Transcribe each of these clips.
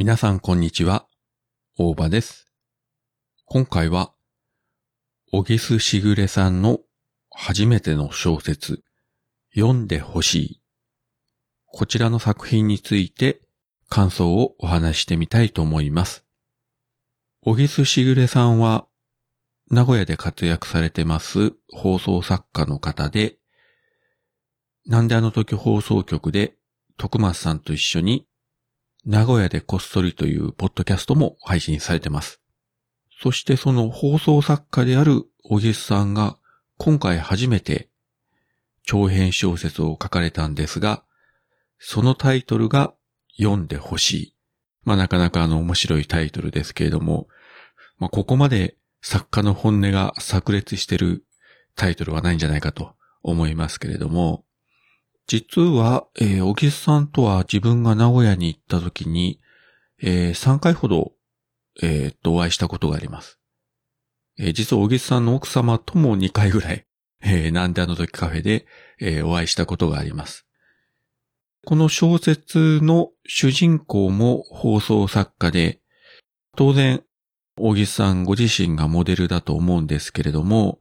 皆さんこんにちは、大場です。今回は、小木須しぐれさんの初めての小説、読んでほしい。こちらの作品について感想をお話してみたいと思います。小木須しぐれさんは、名古屋で活躍されてます放送作家の方で、なんであの時放送局で徳松さんと一緒に名古屋でこっそりというポッドキャストも配信されてます。そしてその放送作家である小木さんが今回初めて長編小説を書かれたんですが、そのタイトルが読んでほしい。まあなかなかあの面白いタイトルですけれども、まあここまで作家の本音が炸裂してるタイトルはないんじゃないかと思いますけれども、実は、えー、小木さんとは自分が名古屋に行った時に、えー、3回ほど、えー、とお会いしたことがあります。えー、実は小木さんの奥様とも2回ぐらい、えー、なんであの時カフェで、えー、お会いしたことがあります。この小説の主人公も放送作家で、当然、小木さんご自身がモデルだと思うんですけれども、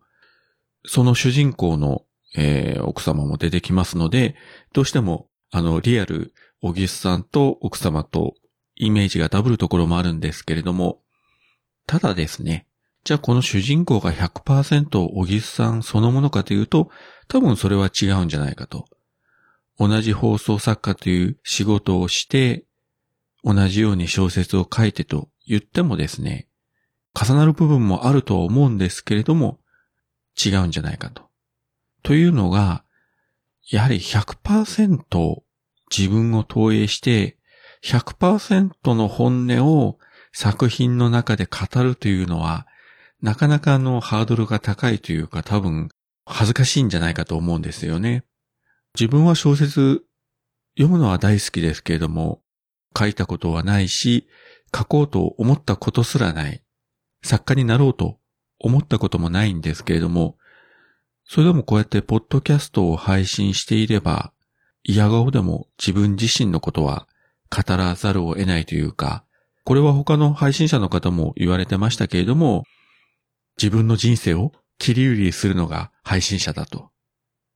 その主人公のえー、奥様も出てきますので、どうしても、あの、リアル、小木さんと奥様とイメージがダブるところもあるんですけれども、ただですね、じゃあこの主人公が100%小木さんそのものかというと、多分それは違うんじゃないかと。同じ放送作家という仕事をして、同じように小説を書いてと言ってもですね、重なる部分もあるとは思うんですけれども、違うんじゃないかと。というのが、やはり100%自分を投影して、100%の本音を作品の中で語るというのは、なかなかのハードルが高いというか多分恥ずかしいんじゃないかと思うんですよね。自分は小説読むのは大好きですけれども、書いたことはないし、書こうと思ったことすらない。作家になろうと思ったこともないんですけれども、それでもこうやってポッドキャストを配信していれば、嫌顔でも自分自身のことは語らざるを得ないというか、これは他の配信者の方も言われてましたけれども、自分の人生を切り売りするのが配信者だと。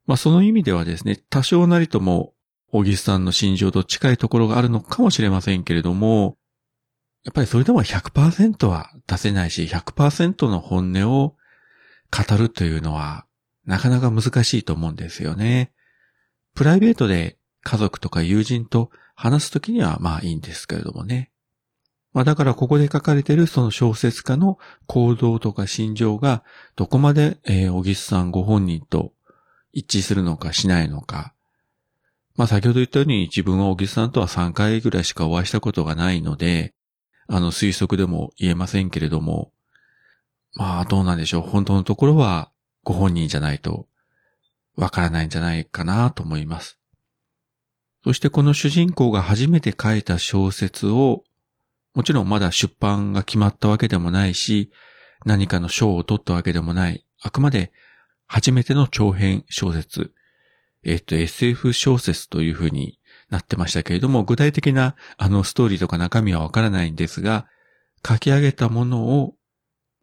まあその意味ではですね、多少なりとも、小木さんの心情と近いところがあるのかもしれませんけれども、やっぱりそれでも100%は出せないし、100%の本音を語るというのは、なかなか難しいと思うんですよね。プライベートで家族とか友人と話すときにはまあいいんですけれどもね。まあだからここで書かれているその小説家の行動とか心情がどこまで、えー、小木さんご本人と一致するのかしないのか。まあ先ほど言ったように自分は小木さんとは3回ぐらいしかお会いしたことがないので、あの推測でも言えませんけれども、まあどうなんでしょう。本当のところはご本人じゃないとわからないんじゃないかなと思います。そしてこの主人公が初めて書いた小説を、もちろんまだ出版が決まったわけでもないし、何かの賞を取ったわけでもない、あくまで初めての長編小説、えっ、と SF 小説というふうになってましたけれども、具体的なあのストーリーとか中身はわからないんですが、書き上げたものを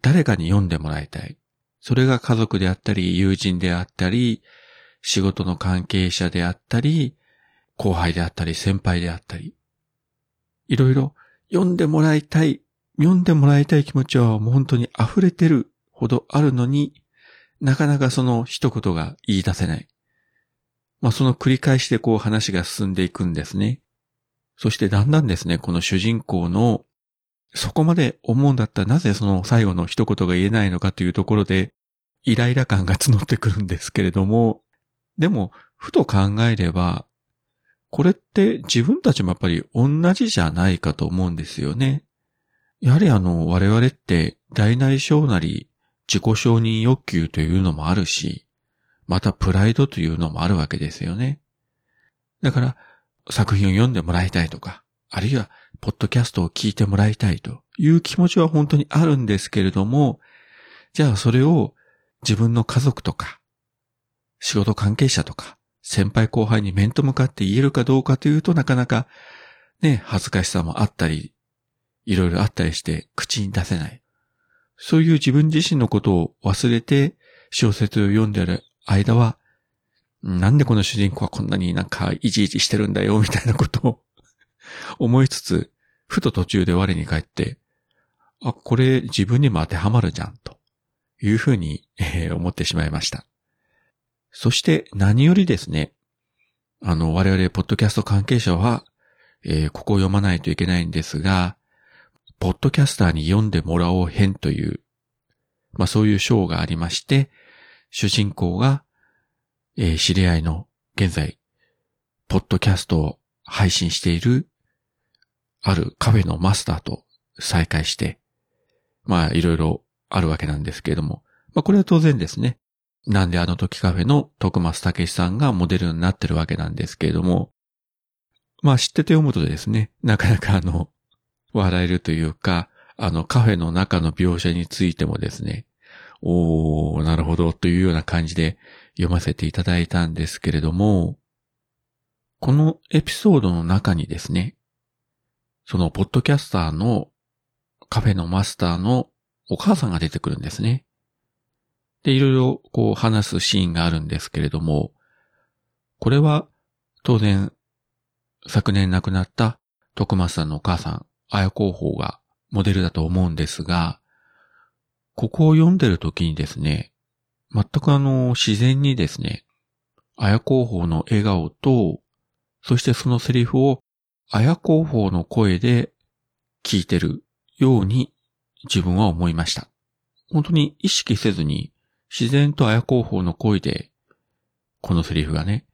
誰かに読んでもらいたい。それが家族であったり、友人であったり、仕事の関係者であったり、後輩であったり、先輩であったり。いろいろ読んでもらいたい、読んでもらいたい気持ちはもう本当に溢れてるほどあるのに、なかなかその一言が言い出せない。まあその繰り返しでこう話が進んでいくんですね。そしてだんだんですね、この主人公のそこまで思うんだったらなぜその最後の一言が言えないのかというところで、イライラ感が募ってくるんですけれども、でも、ふと考えれば、これって自分たちもやっぱり同じじゃないかと思うんですよね。やはりあの、我々って大なり小なり自己承認欲求というのもあるし、またプライドというのもあるわけですよね。だから、作品を読んでもらいたいとか、あるいは、ポッドキャストを聞いてもらいたいという気持ちは本当にあるんですけれども、じゃあそれを自分の家族とか、仕事関係者とか、先輩後輩に面と向かって言えるかどうかというとなかなかね、恥ずかしさもあったりいろいろあったりして口に出せない。そういう自分自身のことを忘れて小説を読んでる間は、なんでこの主人公はこんなになんかいじいじしてるんだよ、みたいなことを思いつつ、ふと途中で我に返って、あ、これ自分にも当てはまるじゃん、というふうに、えー、思ってしまいました。そして何よりですね、あの、我々、ポッドキャスト関係者は、えー、ここを読まないといけないんですが、ポッドキャスターに読んでもらおう編という、まあそういう章がありまして、主人公が、えー、知り合いの現在、ポッドキャストを配信している、あるカフェのマスターと再会して、まあいろいろあるわけなんですけれども、まあこれは当然ですね。なんであの時カフェの徳松武さんがモデルになってるわけなんですけれども、まあ知ってて読むとですね、なかなかあの、笑えるというか、あのカフェの中の描写についてもですね、おー、なるほどというような感じで読ませていただいたんですけれども、このエピソードの中にですね、そのポッドキャスターのカフェのマスターのお母さんが出てくるんですね。で、いろいろこう話すシーンがあるんですけれども、これは当然昨年亡くなった徳松さんのお母さん、綾候補がモデルだと思うんですが、ここを読んでる時にですね、全くあの、自然にですね、綾候補の笑顔と、そしてそのセリフを綾候補の声で聞いてるように自分は思いました。本当に意識せずに自然と綾候補の声でこのセリフがね、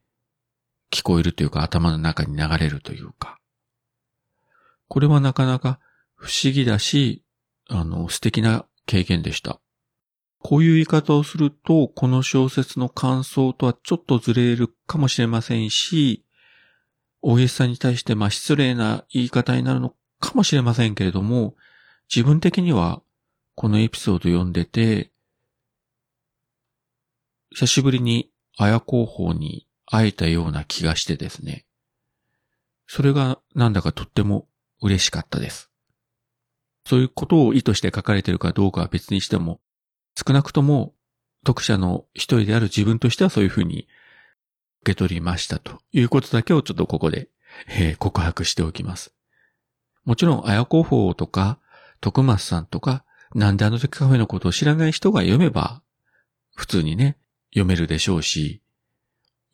聞こえるというか頭の中に流れるというか。これはなかなか不思議だし、あの、素敵な経験でした。こういう言い方をすると、この小説の感想とはちょっとずれるかもしれませんし、大江さんに対してまあ失礼な言い方になるのかもしれませんけれども、自分的にはこのエピソード読んでて、久しぶりに綾候補に会えたような気がしてですね。それがなんだかとっても嬉しかったです。そういうことを意図して書かれているかどうかは別にしても、少なくとも読者の一人である自分としてはそういうふうに受け取りましたということだけをちょっとここで、えー、告白しておきます。もちろん、綾候補とか、徳松さんとか、なんであの時カフェのことを知らない人が読めば、普通にね、読めるでしょうし、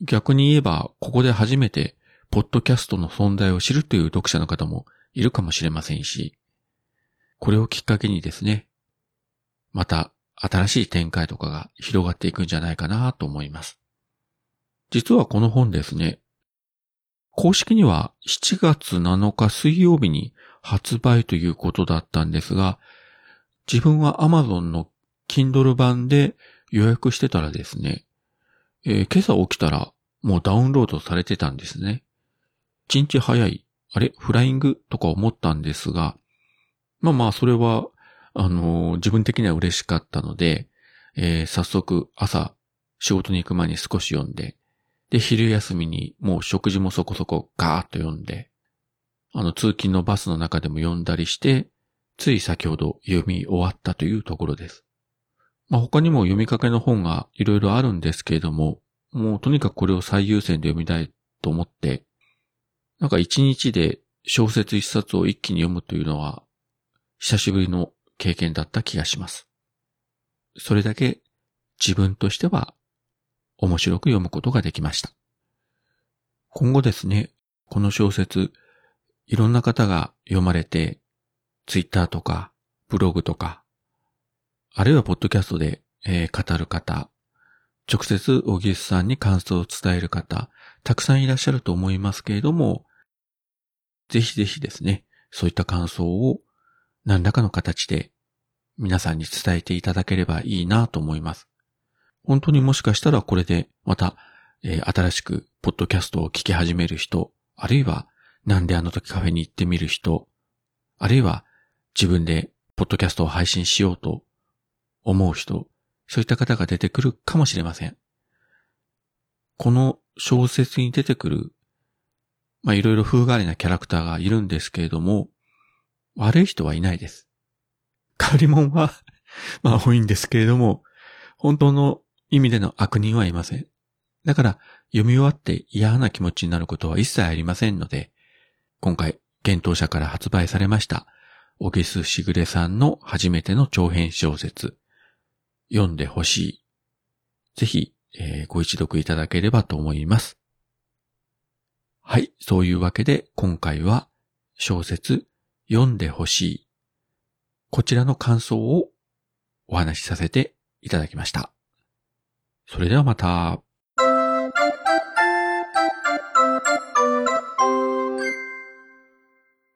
逆に言えば、ここで初めて、ポッドキャストの存在を知るという読者の方もいるかもしれませんし、これをきっかけにですね、また新しい展開とかが広がっていくんじゃないかなと思います。実はこの本ですね、公式には7月7日水曜日に発売ということだったんですが、自分は Amazon の Kindle 版で予約してたらですね、えー、今朝起きたらもうダウンロードされてたんですね。一日早い、あれ？フライングとか思ったんですが、まあまあそれは、あのー、自分的には嬉しかったので、えー、早速朝仕事に行く前に少し読んで、で、昼休みにもう食事もそこそこガーッと読んで、あの通勤のバスの中でも読んだりして、つい先ほど読み終わったというところです。まあ、他にも読みかけの本がいろいろあるんですけれども、もうとにかくこれを最優先で読みたいと思って、なんか一日で小説一冊を一気に読むというのは、久しぶりの経験だった気がします。それだけ自分としては面白く読むことができました。今後ですね、この小説、いろんな方が読まれて、ツイッターとか、ブログとか、あるいはポッドキャストで、えー、語る方、直接小木さんに感想を伝える方、たくさんいらっしゃると思いますけれども、ぜひぜひですね、そういった感想を何らかの形で皆さんに伝えていただければいいなと思います。本当にもしかしたらこれでまた、えー、新しくポッドキャストを聞き始める人、あるいはなんであの時カフェに行ってみる人、あるいは自分でポッドキャストを配信しようと思う人、そういった方が出てくるかもしれません。この小説に出てくる、まあいろいろ風変わりなキャラクターがいるんですけれども、悪い人はいないです。変わり者は まあ多いんですけれども、本当の意味での悪人はいません。だから、読み終わって嫌な気持ちになることは一切ありませんので、今回、検討者から発売されました、小ゲスしぐれさんの初めての長編小説、読んでほしい。ぜひ、えー、ご一読いただければと思います。はい、そういうわけで今回は小説読んでほしい。こちらの感想をお話しさせていただきました。それではまた。